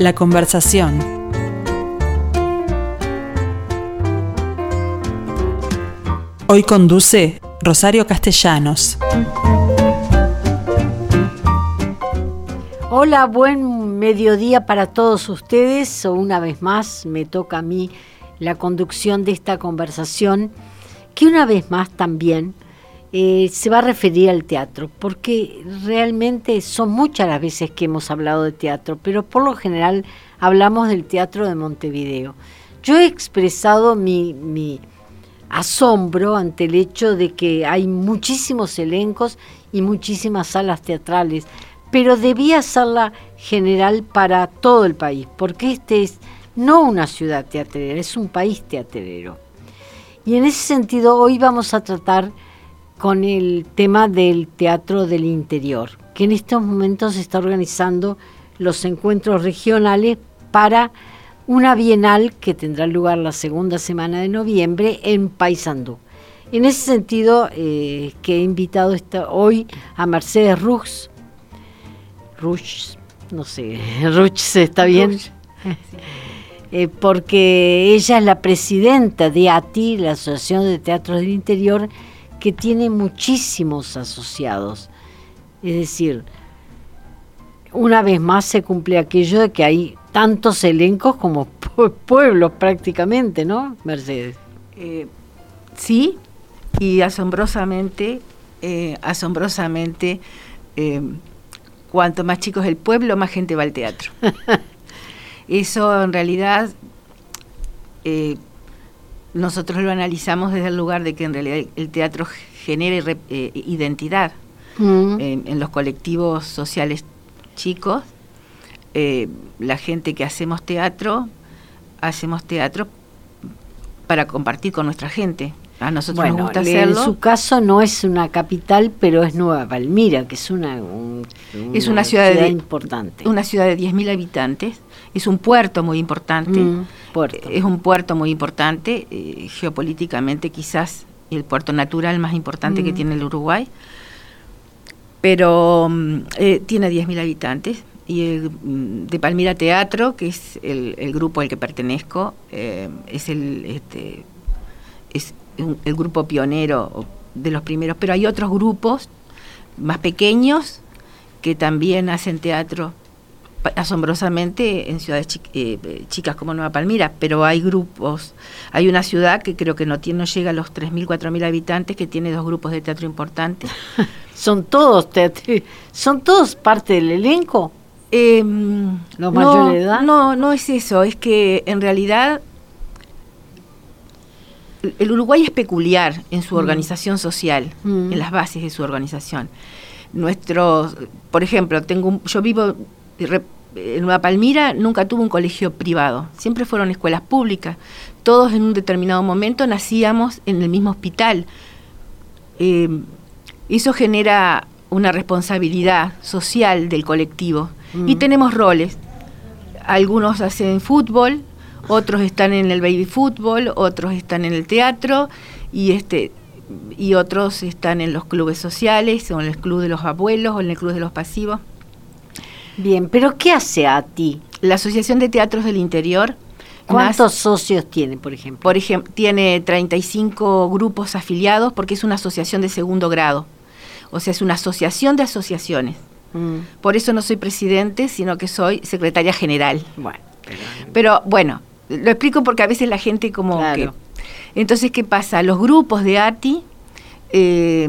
La conversación. Hoy conduce Rosario Castellanos. Hola, buen mediodía para todos ustedes. Una vez más me toca a mí la conducción de esta conversación, que una vez más también eh, se va a referir al teatro, porque realmente son muchas las veces que hemos hablado de teatro, pero por lo general hablamos del teatro de Montevideo. Yo he expresado mi, asombro ante el hecho de que hay muchísimos elencos y muchísimas salas teatrales, pero debía ser la general para todo el país, porque este es no una ciudad teatrera, es un país teatrero. Y en ese sentido hoy vamos a tratar con el tema del teatro del interior, que en estos momentos se está organizando los encuentros regionales para una bienal que tendrá lugar la segunda semana de noviembre en Paysandú. En ese sentido, eh, que he invitado esta, hoy a Mercedes Rux, Rux, no sé, Rux está bien, eh, porque ella es la presidenta de ATI, la Asociación de Teatros del Interior, que tiene muchísimos asociados. Es decir, una vez más se cumple aquello de que hay tantos elencos como pueblos prácticamente, ¿no, Mercedes? Eh, sí, y asombrosamente, eh, asombrosamente, eh, cuanto más chico es el pueblo, más gente va al teatro. Eso en realidad nosotros lo analizamos desde el lugar de que en realidad el teatro genere identidad mm. en los colectivos sociales chicos, eh, la gente que hacemos teatro, hacemos teatro para compartir con nuestra gente. A nosotros nos gusta hacerlo. En su caso no es una capital, pero es Nueva Palmira, que es una, es una ciudad, importante. Una ciudad de 10.000 habitantes. Es un puerto muy importante. Mm, es un puerto muy importante, eh, geopolíticamente quizás el puerto natural más importante que mm. tiene el Uruguay pero mm, eh, tiene 10.000 habitantes y el, de Palmira Teatro, que es el, grupo al que pertenezco, eh, es el este, es el grupo pionero de los primeros, pero hay otros grupos más pequeños que también hacen teatro asombrosamente en ciudades eh, chicas como Nueva Palmira, pero hay grupos, hay una ciudad que creo que no, tiene, no llega a los 3.000, 4.000 habitantes que tiene dos grupos de teatro importantes. ¿Son todos son todos parte del elenco? Eh, ¿La no, edad? No, no es eso, es que en realidad el Uruguay es peculiar en su mm. organización social, mm. en las bases de su organización. Nuestros, por ejemplo, tengo yo vivo en Nueva Palmira nunca tuvo un colegio privado, siempre fueron escuelas públicas. Todos en un determinado momento nacíamos en el mismo hospital. Eh, eso genera una responsabilidad social del colectivo. Y tenemos roles. Algunos hacen fútbol, otros están en el baby fútbol, otros están en el teatro y este y otros están en los clubes sociales, o en el club de los abuelos, o en el club de los pasivos. Bien, pero ¿qué hace a ti? La Asociación de Teatros del Interior. ¿Cuántos socios tiene, por ejemplo? Por ejemplo, tiene 35 grupos afiliados porque es una asociación de segundo grado. O sea, es una asociación de asociaciones. Mm. Por eso no soy presidente, sino que soy secretaria general. Bueno, pero, bueno, lo explico porque a veces la gente como que... Entonces, ¿qué pasa? Los grupos de ATI eh,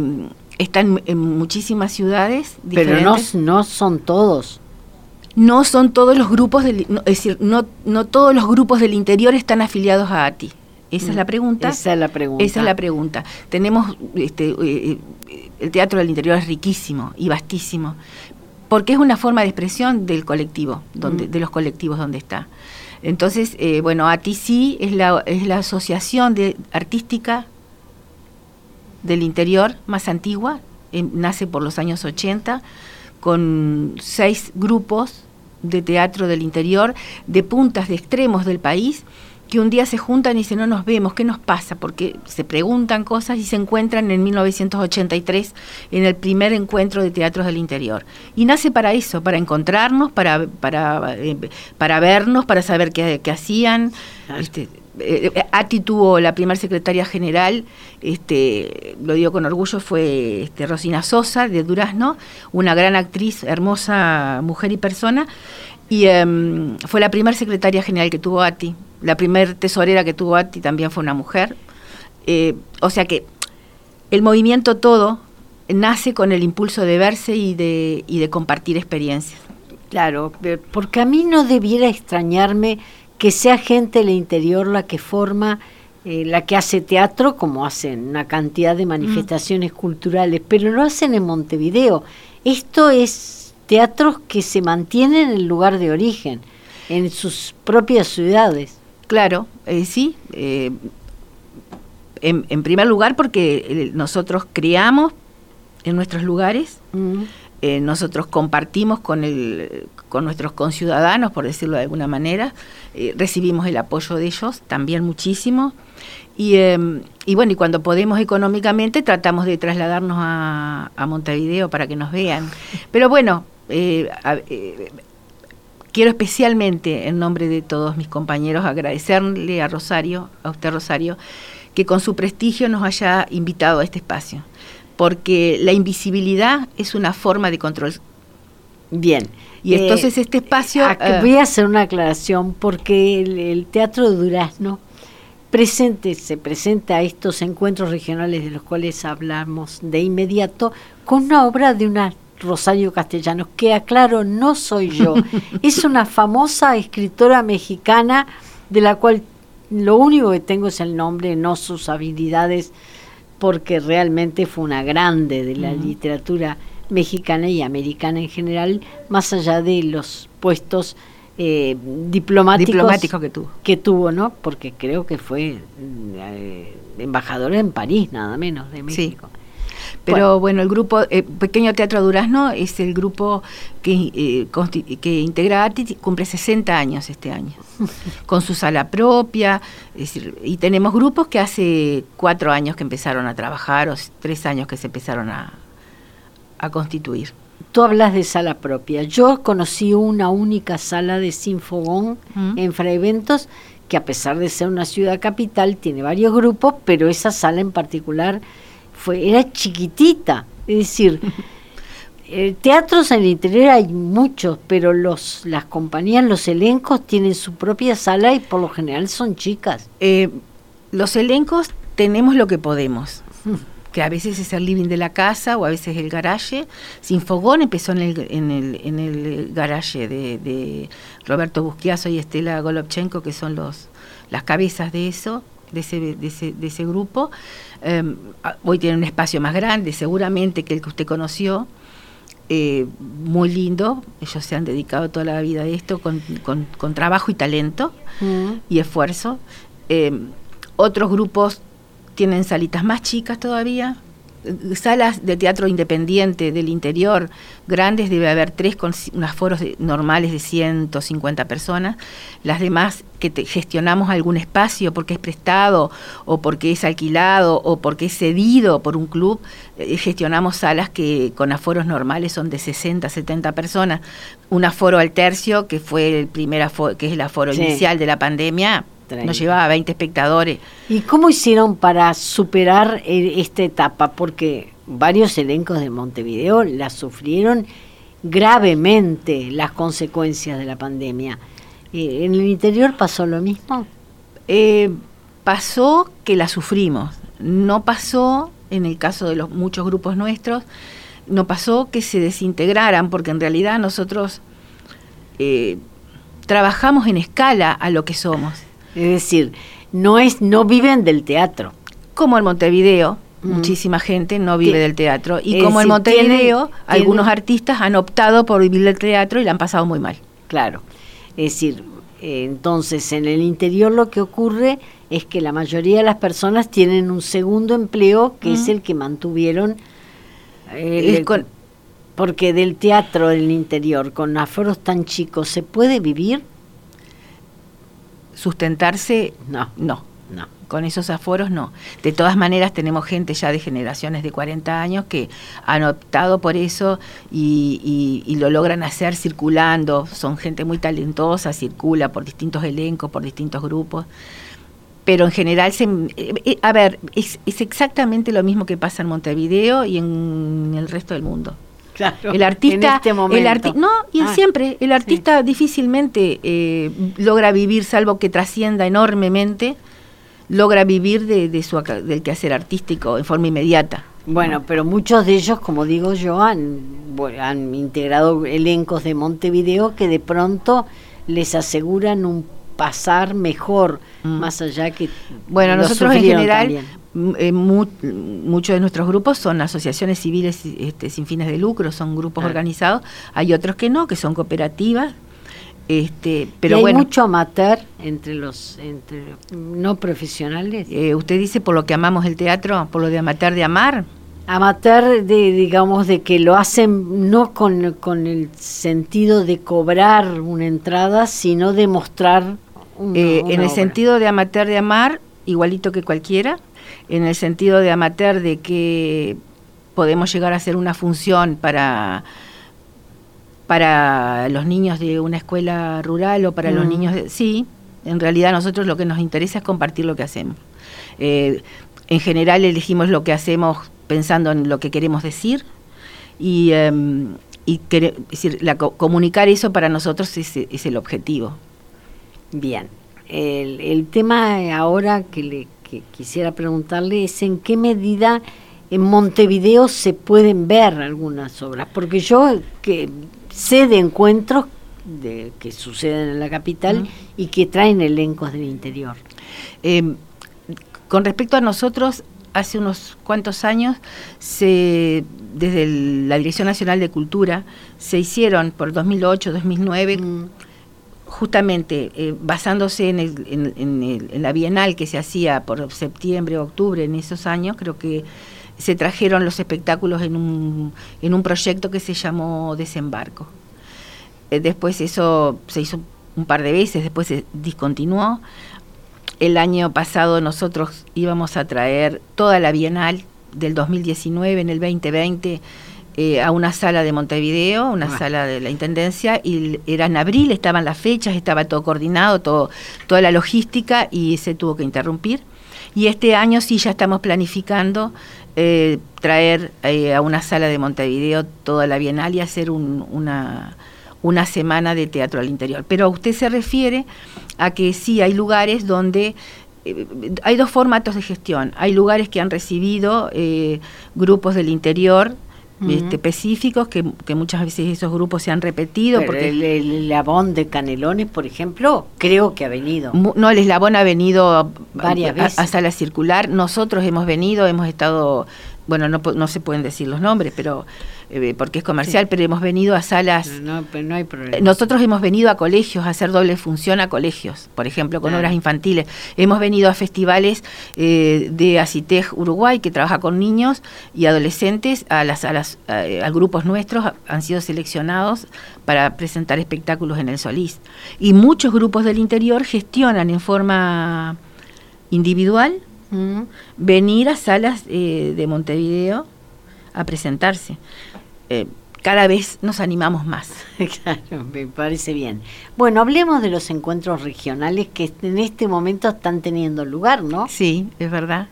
están en muchísimas ciudades diferentes. Pero no, no son todos. No son todos los grupos, del, es decir, no, no todos los grupos del interior están afiliados a ATI. Esa es la mm, pregunta. Esa es la pregunta. Esa es la pregunta. Tenemos, este, eh, eh, el teatro del interior es riquísimo y vastísimo, porque es una forma de expresión del colectivo, donde, mm. de los colectivos donde está. Entonces, eh, bueno, ATICI es la, es la asociación de, artística del interior más antigua, nace por los años 80, con seis grupos de teatro del interior, de puntas, de extremos del país, que un día se juntan y dicen, no nos vemos, ¿qué nos pasa? Porque se preguntan cosas y se encuentran en 1983 en el primer encuentro de teatros del interior. Y nace para eso, para encontrarnos, para, para, eh, para vernos, para saber qué, qué hacían. Este, eh, eh, Ati tuvo la primera secretaria general, este, lo digo con orgullo, fue este, Rosina Sosa de Durazno, una gran actriz, hermosa mujer y persona, y em, fue la primera secretaria general que tuvo Ati, la primera tesorera que tuvo Ati también fue una mujer, eh, o sea que el movimiento todo nace con el impulso de verse y de, y de compartir experiencias. Claro, porque a mí no debiera extrañarme que sea gente del interior la que forma, eh, la que hace teatro, como hacen una cantidad de manifestaciones culturales, pero lo hacen en Montevideo. Esto es teatros que se mantienen en el lugar de origen, en sus propias ciudades. Claro, eh, sí. Eh, en, primer lugar porque nosotros creamos en nuestros lugares. Eh, nosotros compartimos con, el, con nuestros conciudadanos, por decirlo de alguna manera, eh, recibimos el apoyo de ellos también muchísimo. Y, em, y, bueno, y cuando podemos económicamente tratamos de trasladarnos a, Montevideo para que nos vean. Pero bueno, eh, quiero especialmente, en nombre de todos mis compañeros, agradecerle a Rosario, a usted Rosario, que con su prestigio nos haya invitado a este espacio porque la invisibilidad es una forma de control. Bien. Y entonces este espacio... Eh, voy a hacer una aclaración porque el, Teatro de Durazno presente, se presenta a estos encuentros regionales de los cuales hablamos de inmediato con una obra de una Rosario Castellanos, que aclaro, no soy yo. es una famosa escritora mexicana de la cual lo único que tengo es el nombre, no sus habilidades porque realmente fue una grande de la literatura mexicana y americana en general, más allá de los puestos eh, diplomáticos, que tuvo. que tuvo, ¿no? Porque creo que fue eh, embajadora en París, nada menos, de México. Pero bueno, el grupo eh, Pequeño Teatro Durazno es el grupo que, eh, que integra ATI, cumple 60 años este año, con su sala propia, y tenemos grupos que hace cuatro años que empezaron a trabajar, o tres años que se empezaron a, constituir. Tú hablas de sala propia. Yo conocí una única sala de Sinfogón en Fraeventos, que a pesar de ser una ciudad capital, tiene varios grupos, pero esa sala en particular fue, era chiquitita, es decir, eh, teatros en el interior hay muchos, pero los, las compañías, los elencos tienen su propia sala y por lo general son chicas. Eh, los elencos tenemos lo que podemos. que a veces es el living de la casa o a veces el garaje. Sinfogón empezó en el, en el, en el garaje de, de Roberto Busquiazo y Estela Golobchenko, que son los las cabezas de eso de ese, de ese, de ese grupo. Em, hoy tiene un espacio más grande, seguramente que el que usted conoció. Eh, muy lindo, ellos se han dedicado toda la vida a esto con, con, trabajo y talento mm. y esfuerzo. Em, otros grupos tienen salitas más chicas todavía, salas de teatro independiente del interior grandes debe haber tres con unos foros normales de 150 personas. Las demás que gestionamos algún espacio porque es prestado o porque es alquilado o porque es cedido por un club, eh, gestionamos salas que con aforos normales son de 60, 70 personas. Un aforo al tercio, que fue el primer aforo, que es el aforo inicial de la pandemia, nos llevaba 20 espectadores. ¿Y cómo hicieron para superar eh, esta etapa? Porque varios elencos de Montevideo la sufrieron gravemente las consecuencias de la pandemia. Eh, ¿En el interior pasó lo mismo? Eh, pasó que la sufrimos. No pasó, en el caso de los muchos grupos nuestros, no pasó que se desintegraran, porque en realidad nosotros trabajamos en escala a lo que somos. Es decir, no es no viven del teatro. Como en Montevideo, mm. muchísima gente no vive del teatro y como en Montevideo, algunos artistas han optado por vivir del teatro y la han pasado muy mal. Claro. Es decir, entonces en el interior lo que ocurre es que la mayoría de las personas tienen un segundo empleo que es el que mantuvieron porque del teatro del interior con aforos tan chicos se puede vivir sustentarse, No. no. No. Con esos aforos no. De todas maneras tenemos gente ya de generaciones de 40 años que han optado por eso y, y- y lo logran hacer circulando. Son gente muy talentosa, circula por distintos elencos, por distintos grupos. Pero en general, se, eh, eh, a ver, es, es exactamente lo mismo que pasa en Montevideo y en el resto del mundo. Claro. El artista, en este momento. el arti- no, y Ah, siempre, el artista difícilmente eh, logra vivir, salvo que trascienda enormemente, logra vivir de, de su del quehacer artístico en forma inmediata. Bueno, pero muchos de ellos, como digo yo, han, integrado elencos de Montevideo que de pronto les aseguran un pasar mejor, Mm. más allá que Bueno, nosotros en general, también. Eh, mu- muchos de nuestros grupos son asociaciones civiles este, sin fines de lucro, son grupos Ah. organizados. Hay otros que no, que son cooperativas. Este, ¿Y pero hay bueno, mucho amateur entre los entre no profesionales. eh, usted dice por lo que amamos el teatro, por lo de amateur de amar. Amateur de digamos de que lo hacen no con, con el sentido de cobrar una entrada, sino de mostrar una- Eh, una en el obra. sentido de amateur de amar, igualito que cualquiera, en el sentido de amateur de que podemos llegar a hacer una función para para los niños de una escuela rural o para los Mm. niños de... Sí, en realidad nosotros lo que nos interesa es compartir lo que hacemos. Eh, en general elegimos lo que hacemos pensando en lo que queremos decir y, em, y quere- es decir, la comunicar eso para nosotros es, es el objetivo. Bien. El, el tema ahora que le que quisiera preguntarle es en qué medida en Montevideo se pueden ver algunas obras, porque yo que sé de encuentros de, que suceden en la capital y que traen elencos del interior. Eh, con respecto a nosotros, hace unos cuantos años, se, desde el- la Dirección Nacional de Cultura, se hicieron por 2008, 2009, Mm. Justamente eh, basándose en, el- en- el- en la Bienal que se hacía por septiembre, octubre, en esos años, creo que se trajeron los espectáculos en un, en un proyecto que se llamó Desembarco. Eh, después eso se hizo un par de veces, después se discontinuó. El año pasado nosotros íbamos a traer toda la Bienal del 2019 en el 2020 eh, a una sala de Montevideo, una Ah. sala de la Intendencia, y era en abril, estaban las fechas, estaba todo coordinado, todo, toda la logística y se tuvo que interrumpir. Y este año sí ya estamos planificando eh, traer eh, a una sala de Montevideo toda la Bienal y hacer un- una, una semana de teatro al interior. Pero usted se refiere a que sí hay lugares donde hay dos formatos de gestión. Hay lugares que han recibido grupos del interior Este, específicos, que, que muchas veces esos grupos se han repetido. Pero porque el, el, Avon de Canelones, por ejemplo, creo que ha venido. No, el eslabón ha venido Varias veces. a sala circular. Nosotros hemos venido, hemos estado, bueno, no, no se pueden decir los nombres, pero eh, porque es comercial, Sí. pero hemos venido a salas. No, pero no hay problema. Eh, Nosotros hemos venido a colegios a hacer doble función a colegios, por ejemplo, con Claro. obras infantiles. Hemos venido a festivales eh, de Acitej Uruguay, que trabaja con niños y adolescentes, a las, a las a, a grupos nuestros han sido seleccionados para presentar espectáculos en el Solís. Y muchos grupos del interior gestionan en forma individual Mm. venir a salas eh, de Montevideo a presentarse. Eh, cada vez nos animamos más. Claro, me parece bien. Bueno, hablemos de los encuentros regionales que en este momento están teniendo lugar, ¿no? Sí, es verdad.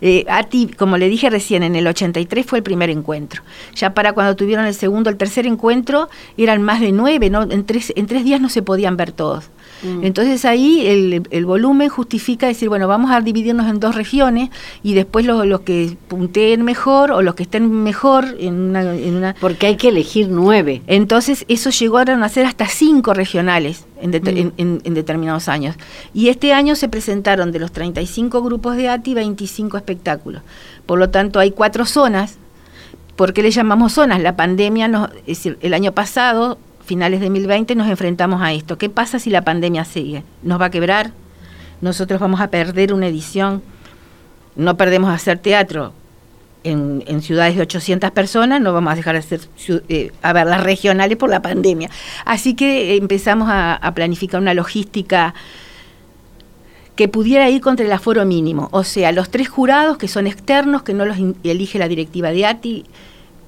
Eh, a ti, como le dije recién, en el 83 fue el primer encuentro. Ya para cuando tuvieron el segundo, el tercer encuentro, eran más de nueve, ¿no? En tres, en tres días no se podían ver todos. Mm. Entonces ahí el, el volumen justifica decir, bueno, vamos a dividirnos en dos regiones y después los, los que punteen mejor o los que estén mejor en una... En una Porque hay que elegir nueve. entonces, eso llegaron a ser hasta cinco regionales en, Mm. en- en- en determinados años. Y este año se presentaron de los 35 grupos de ATI 25 espectáculos. Por lo tanto, hay cuatro zonas. ¿Por qué le llamamos zonas? La pandemia, nos, es decir, el año pasado, finales de 2020, nos enfrentamos a esto. ¿Qué pasa si la pandemia sigue? ¿Nos va a quebrar? ¿Nosotros vamos a perder una edición? No perdemos hacer teatro, en, ciudades de 800 personas, no vamos a dejar de hacer eh, a ver las regionales por la pandemia. Así que empezamos a, a planificar una logística que pudiera ir contra el aforo mínimo. O sea, los tres jurados que son externos, que no los elige la directiva de ATI,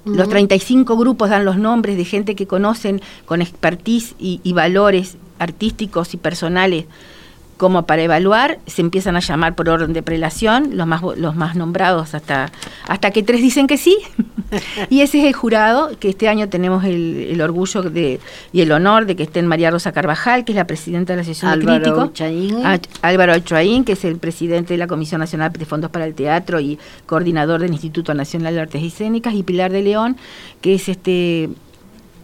los 35 grupos dan los nombres de gente que conocen con expertise y valores artísticos y personales como para evaluar, se empiezan a llamar por orden de prelación, los más, los más nombrados hasta, hasta que tres dicen que sí. y ese es el jurado, que este año tenemos el, orgullo de, y el honor de que esté en María Rosa Carvajal, que es la presidenta de la sesión de crítico. Álvaro Ochoaín, que es el presidente de la Comisión Nacional de Fondos para el Teatro y coordinador del Instituto Nacional de Artes Escénicas, y Pilar de León, que es este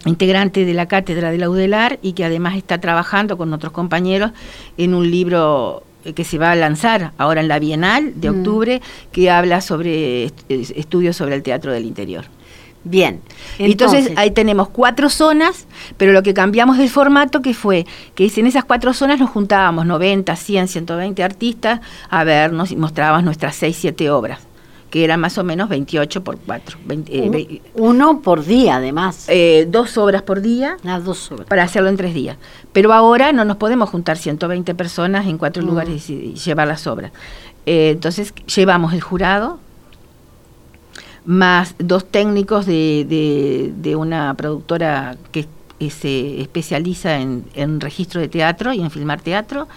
integrante de la cátedra de la UDELAR y que además está trabajando con otros compañeros en un libro eh, que se va a lanzar ahora en la Bienal de mm. octubre, que habla sobre estudios sobre el teatro del interior. Bien. Entonces, ahí tenemos cuatro zonas, pero lo que cambiamos del formato que fue que en esas cuatro zonas nos juntábamos 90, 100, 120 artistas a vernos y mostrábamos nuestras 6, 7 obras que era más o menos 28 por 4. Eh, uno por día, además. Eh, dos obras por día. Las ah, dos obras. Para hacerlo en tres días. Pero ahora no nos podemos juntar 120 personas en cuatro mm. lugares y, llevar las obras. Eh, entonces llevamos el jurado, más dos técnicos de, de, una productora que se especializa en, en, registro de teatro y en filmar teatro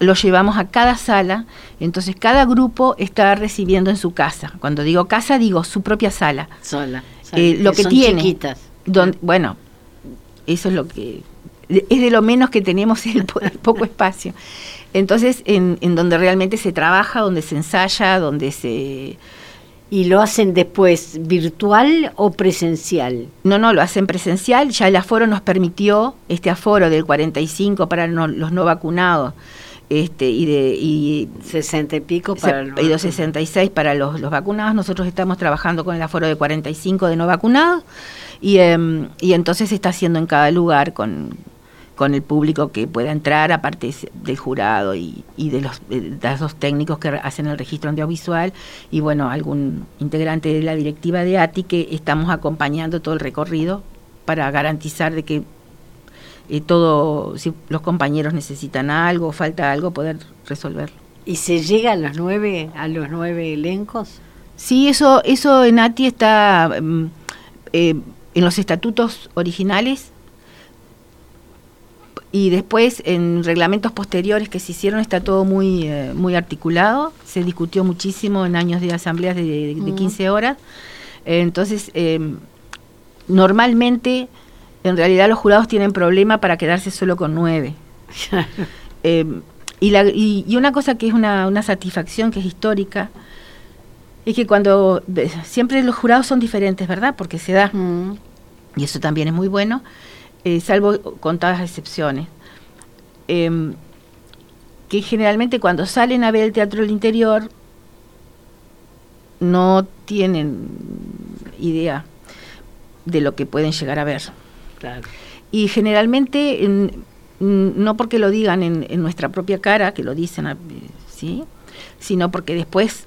lo llevamos a cada sala, entonces cada grupo está recibiendo en su casa. Cuando digo casa, digo su propia sala. Sola. Eh, lo que, tiene. bueno, eso es lo que. Es de lo menos que tenemos el, poco espacio. Entonces, en, en donde realmente se trabaja, donde se ensaya, donde se. ¿Y lo hacen después virtual o presencial? No, no, lo hacen presencial. Ya el aforo nos permitió este aforo del 45 para los no vacunados este, y de y 60 y pico para los y 66 para los, los, vacunados. Nosotros estamos trabajando con el aforo de 45 de no vacunados y, em, y entonces se está haciendo en cada lugar con, con el público que pueda entrar, aparte del jurado y, y de, los, de los técnicos que hacen el registro audiovisual y bueno, algún integrante de la directiva de ATI que estamos acompañando todo el recorrido para garantizar de que y todo, si los compañeros necesitan algo, falta algo, poder resolverlo. ¿Y se llega a los nueve, a los nueve elencos? Sí, eso, eso en ATI está mm, eh, en los estatutos originales y después en reglamentos posteriores que se hicieron está todo muy, eh, muy articulado, se discutió muchísimo en años de asambleas de, de, 15 horas, entonces em, normalmente en realidad los jurados tienen problema para quedarse solo con nueve. Em, y, la, y, una cosa que es una, una, satisfacción, que es histórica, es que cuando siempre los jurados son diferentes, ¿verdad? Porque se da, mm. y eso también es muy bueno, eh, salvo contadas excepciones. Em, que generalmente cuando salen a ver el teatro del interior no tienen idea de lo que pueden llegar a ver. Y generalmente, no porque lo digan en, nuestra propia cara, que lo dicen, ¿sí? sino porque después,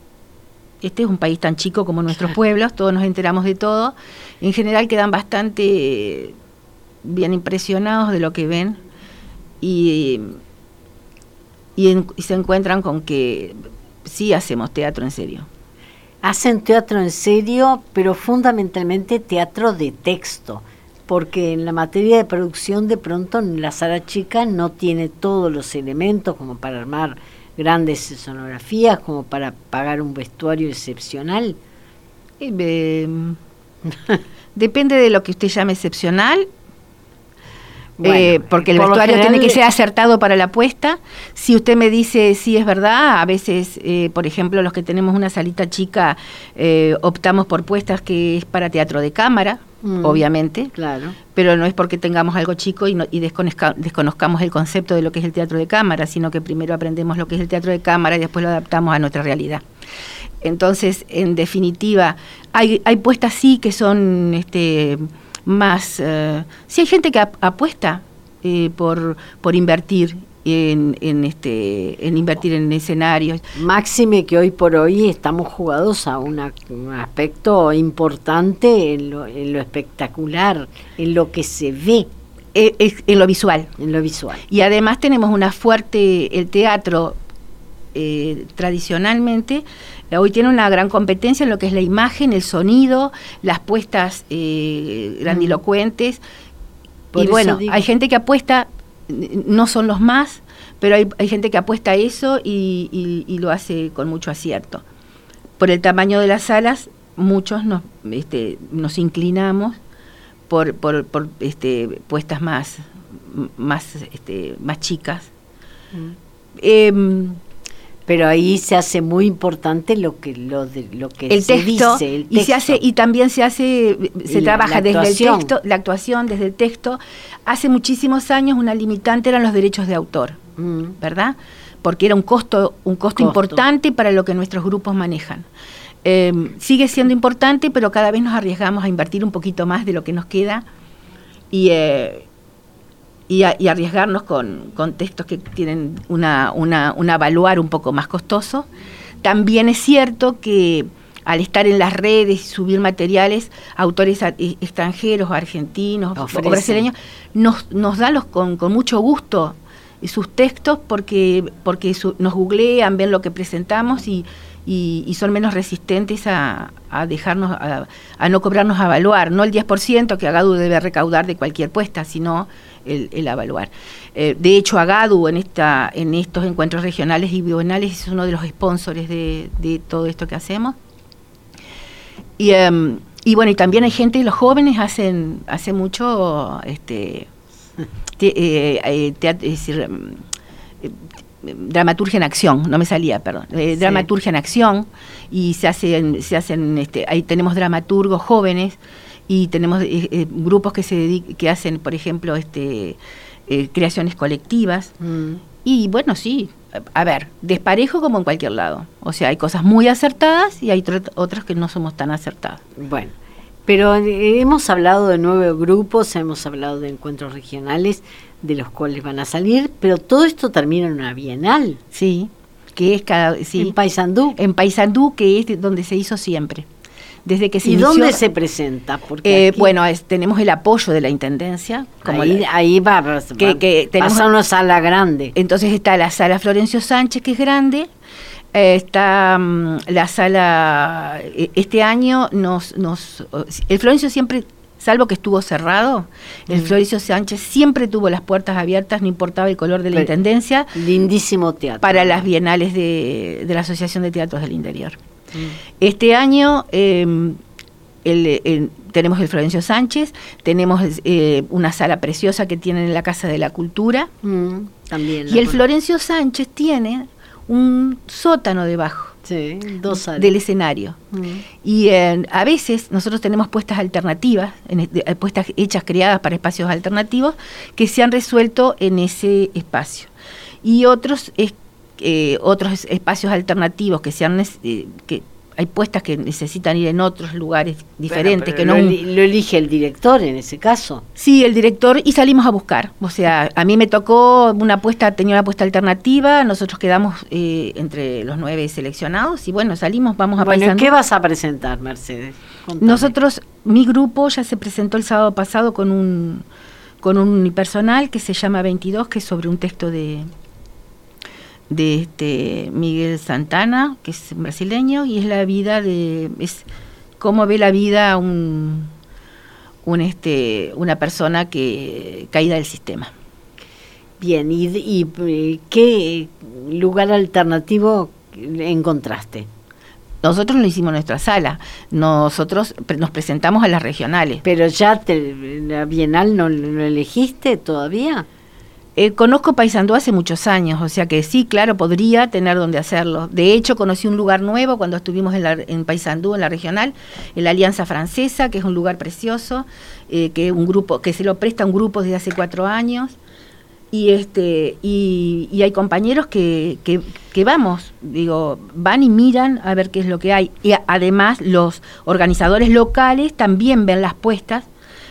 este es un país tan chico como nuestros pueblos, todos nos enteramos de todo, en general quedan bastante bien impresionados de lo que ven y, y se encuentran con que sí hacemos teatro en serio. Hacen teatro en serio, pero fundamentalmente teatro de texto porque en la materia de producción de pronto la sala chica no tiene todos los elementos como para armar grandes escenografías, como para pagar un vestuario excepcional. Eh, depende de lo que usted llame excepcional. Eh, porque el vestuario tiene que ser acertado para la apuesta. Si usted me dice si es verdad, a veces, eh, por ejemplo, los que tenemos una salita chica, optamos por puestas que es para teatro de cámara, Mm. obviamente, claro. pero no es porque tengamos algo chico y, desconozcamos el concepto de lo que es el teatro de cámara, sino que primero aprendemos lo que es el teatro de cámara y después lo adaptamos a nuestra realidad. Entonces, en definitiva, hay, hay puestas sí que son este, más... Eh, sí hay gente que apuesta eh, por, por invertir en, este, en invertir en escenarios. Máxime que hoy por hoy estamos jugados a un aspecto importante en lo, en lo espectacular, en lo que se ve. Eh, en lo visual. En lo visual. Y además tenemos una fuerte, el teatro eh, tradicionalmente, hoy tiene una gran competencia en lo que es la imagen, el sonido, las puestas eh, grandilocuentes. y bueno, hay gente que apuesta, no son los más, pero hay, hay gente que apuesta a eso y, lo hace con mucho acierto. Por el tamaño de las salas, muchos nos, este, nos inclinamos por, por, por este, puestas más, más, este, más chicas. Mm. Em, pero ahí se hace muy importante lo que lo de lo que el se texto, dice y se hace y también se hace se trabaja desde el texto la actuación desde el texto. Hace muchísimos años una limitante eran los derechos de autor mm. verdad porque era un costo un costo, importante para lo que nuestros grupos manejan. Em, sigue siendo importante, pero cada vez nos arriesgamos a invertir un poquito más de lo que nos queda. Y, eh, y, arriesgarnos con, con, textos que tienen una, una, un avaluar un poco más costoso. También es cierto que al estar en las redes y subir materiales, autores e, extranjeros, argentinos o brasileños, nos, nos dan los, con, con mucho gusto sus textos porque, porque nos googlean, ven lo que presentamos y, y, son menos resistentes a, dejarnos, a, no cobrarnos a evaluar, no el 10% que Agadu debe recaudar de cualquier puesta, sino el, el evaluar. Eh, de hecho, Agadu en, esta, en estos encuentros regionales y bienales es uno de los sponsores de, todo esto que hacemos. Y, em, y, bueno, y también hay gente, los jóvenes hacen, hace mucho este, eh, eh, es decir, em, dramaturgia en acción, no me salía, perdón, eh, dramaturgia en acción y se hacen, se hacen, este, ahí tenemos dramaturgos jóvenes y tenemos eh, eh, grupos que se que hacen, por ejemplo, este, creaciones colectivas mm. y bueno, sí, a ver, desparejo como en cualquier lado, o sea, hay cosas muy acertadas y hay otras que no somos tan acertadas. Bueno. Pero hemos hablado de nueve grupos, hemos hablado de encuentros regionales, de los cuales van a salir, pero todo esto termina en una bienal. Sí, que es cada... Sí, en Paysandú. En Paysandú, que es donde se hizo siempre. Desde que se ¿Y dónde se presenta? Porque eh, bueno, tenemos el apoyo de la Intendencia. Como ahí, va, que, que tenemos, una sala grande. Entonces está la sala Florencio Sánchez, que es grande, eh, está mm, la sala, e, este año nos, nos, el Florencio siempre salvo que estuvo cerrado, el Florencio Sánchez siempre tuvo las puertas abiertas, no importaba el color de la intendencia. Lindísimo teatro. Para las bienales de, la Asociación de Teatros del Interior. Este año em, tenemos el Florencio Sánchez, tenemos eh, una sala preciosa que tienen en la Casa de la Cultura. también. Y el Florencio Sánchez tiene un sótano debajo del escenario. Mm. Y eh, a veces nosotros tenemos puestas alternativas, en, eh, puestas hechas, creadas para espacios alternativos, que se han resuelto en ese espacio. Y otros, eh, otros espacios alternativos que se han... que, hay puestas que necesitan ir en otros lugares diferentes que no lo, elige el director en ese caso. Sí el director y salimos a buscar. O sea a mí me tocó una apuesta tenía una apuesta alternativa nosotros quedamos eh, entre los nueve seleccionados y bueno salimos vamos a bueno qué vas a presentar Mercedes nosotros mi grupo ya se presentó el sábado pasado con un con un unipersonal que se llama 22 que es sobre un texto de de este Miguel Santana, que es brasileño, y es la vida de, es cómo ve la vida un, un este, una persona que caída del sistema. Bien, ¿y, y eh, qué lugar alternativo encontraste? Nosotros lo hicimos en nuestra sala, nosotros nos presentamos a las regionales. Pero ya te, la Bienal no lo elegiste todavía. Eh, conozco Paysandú hace muchos años, o sea que sí, claro, podría tener donde hacerlo. De hecho, conocí un lugar nuevo cuando estuvimos en, la, en Paysandú, en la regional, en la Alianza Francesa, que es un lugar precioso, eh, que un grupo que se lo presta un grupo desde hace cuatro años. Y este y, hay compañeros que, que, que, vamos, digo, van y miran a ver qué es lo que hay. Y además los organizadores locales también ven las puestas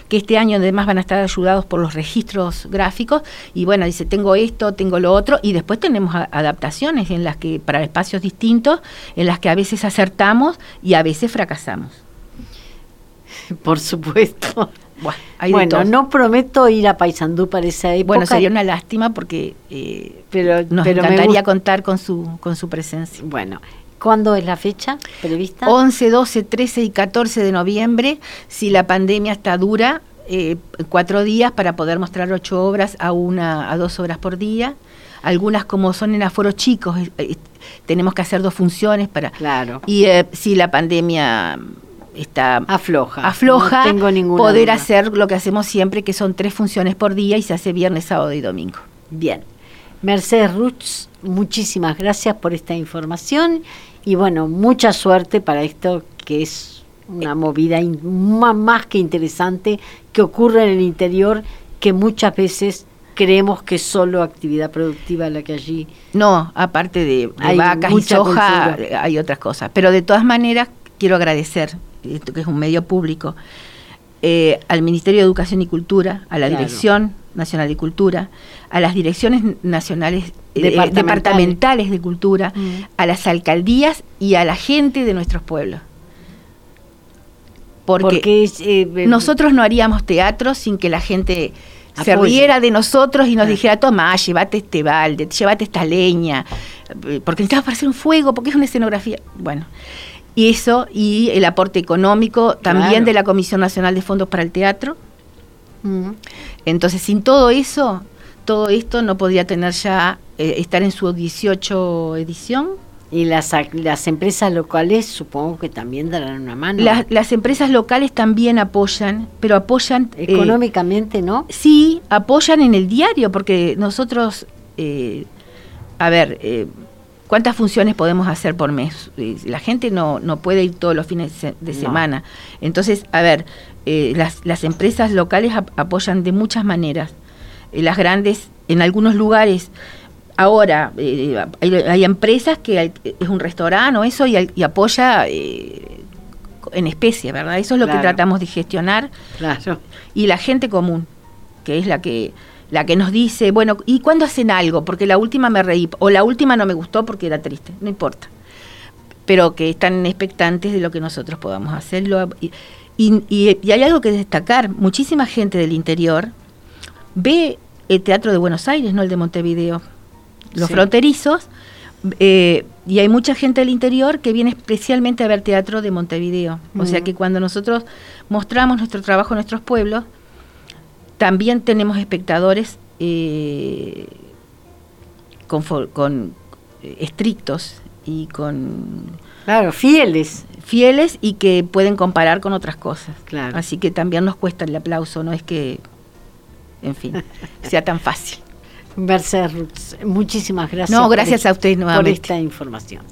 que este año además van a estar ayudados por los registros gráficos y bueno, dice, tengo esto, tengo lo otro y después tenemos adaptaciones en las que para espacios distintos, en las que a veces acertamos y a veces fracasamos. Por supuesto. Bueno, no prometo ir a Paysandú para esa época. Bueno, sería una lástima porque eh, pero, nos encantaría contar con su, con su presencia. Bueno, ¿Cuándo es la fecha prevista? 11, 12, 13 y 14 de noviembre. Si la pandemia está dura, eh, cuatro días para poder mostrar ocho obras a una a dos obras por día. Algunas como son en aforos chicos, tenemos que hacer dos funciones para... Claro. Y eh, si la pandemia está afloja, afloja poder hacer lo que hacemos siempre, que son tres funciones por día y se hace viernes, sábado y domingo. Bien. Mercedes Ruch, muchísimas gracias por esta información y bueno, mucha suerte para esto que es una movida más que interesante que ocurre en el interior que muchas veces creemos que es solo actividad productiva la que allí... No, aparte de, vacas y soja, hay otras cosas. Pero de todas maneras, quiero agradecer, esto que es un medio público, eh, al Ministerio de Educación y Cultura, a la Dirección Nacional de Cultura, a las direcciones nacionales eh, departamentales. de cultura, mm. a las alcaldías y a la gente de nuestros pueblos. Porque, eh, nosotros no haríamos teatro sin que la gente se riera de nosotros y nos dijera, toma, llévate este balde, llévate esta leña, porque necesitamos para hacer un fuego, porque es una escenografía. Bueno, y eso, y el aporte económico también de la Comisión Nacional de Fondos para el Teatro. Entonces, sin todo eso, todo esto no podría tener ya, eh, estar en su 18 edición. Y las, las empresas locales supongo que también darán una mano. Las, empresas locales también apoyan, pero apoyan... Eh, Económicamente, ¿no? Sí, apoyan en el diario, porque nosotros, eh, a ver, ¿cuántas funciones podemos hacer por mes? La gente no, no puede ir todos los fines de semana. Entonces, a ver, las, las empresas locales apoyan de muchas maneras. las grandes, en algunos lugares Ahora, eh, hay, empresas que es un restaurante o eso y, apoya eh, en especie, ¿verdad? Eso es lo que tratamos de gestionar. Claro. Y la gente común, que es la que la que nos dice, bueno, ¿y cuándo hacen algo? Porque la última me reí, o la última no me gustó porque era triste, no importa. Pero que están expectantes de lo que nosotros podamos hacerlo. Y, y hay algo que destacar, muchísima gente del interior ve el teatro de Buenos Aires, no el de Montevideo los fronterizos, eh, y hay mucha gente del interior que viene especialmente a ver teatro de Montevideo. O sea mm. que cuando nosotros mostramos nuestro trabajo en nuestros pueblos, también tenemos espectadores eh, con, eh, estrictos y con... Claro, fieles. Fieles y que pueden comparar con otras cosas. Claro. Así que también nos cuesta el aplauso, no es que, en fin, sea tan fácil. Mercedes muchísimas gracias. No, gracias a usted nuevamente. Por esta información.